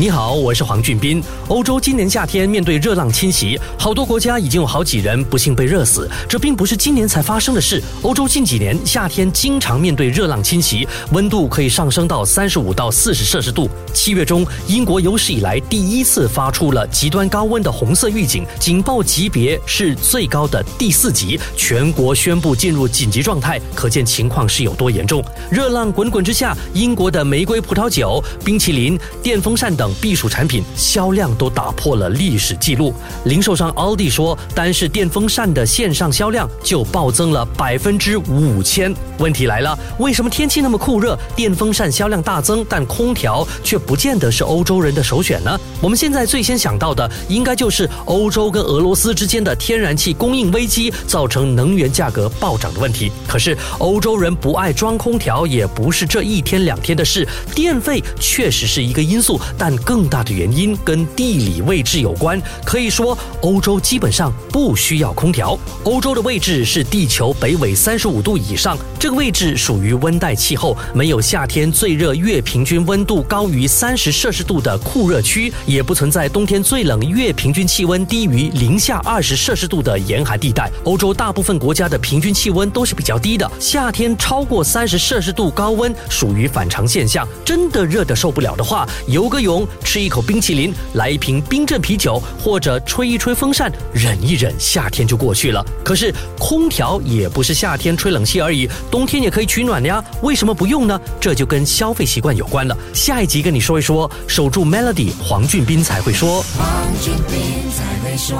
你好，我是黄俊斌。欧洲今年夏天面对热浪侵袭，好多国家已经有好几人不幸被热死。这并不是今年才发生的事。欧洲近几年夏天经常面对热浪侵袭，温度可以上升到三十五到四十摄氏度。七月中，英国有史以来第一次发出了极端高温的红色预警，警报级别是最高的第四级，全国宣布进入紧急状态，可见情况是有多严重。热浪滚滚之下，英国的玫瑰葡萄酒、冰淇淋、电风扇等。避暑产品销量都打破了历史记录。零售商奥迪说，单是电风扇的线上销量就暴增了百分之五千。问题来了，为什么天气那么酷热，电风扇销量大增，但空调却不见得是欧洲人的首选呢？我们现在最先想到的，应该就是欧洲跟俄罗斯之间的天然气供应危机，造成能源价格暴涨的问题。可是欧洲人不爱装空调，也不是这一天两天的事，电费确实是一个因素，但。更大的原因跟地理位置有关，可以说欧洲基本上不需要空调。欧洲的位置是地球北纬三十五度以上，这个位置属于温带气候，没有夏天最热月平均温度高于三十摄氏度的酷热区，也不存在冬天最冷月平均气温低于零下二十摄氏度的严寒地带。欧洲大部分国家的平均气温都是比较低的，夏天超过三十摄氏度高温属于反常现象。真的热得受不了的话，游个泳。吃一口冰淇淋，来一瓶冰镇啤酒，或者吹一吹风扇，忍一忍，夏天就过去了。可是空调也不是夏天吹冷气而已，冬天也可以取暖的呀。为什么不用呢？这就跟消费习惯有关了。下一集跟你说一说，守住 Melody，黄俊斌才会说。黄俊斌才会说。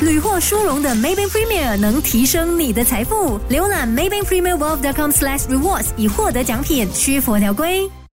屡获殊荣的 Maybank Premier 能提升你的财富。浏览 Maybank Premier World. dot com slash rewards 以获得奖品，需符合条规。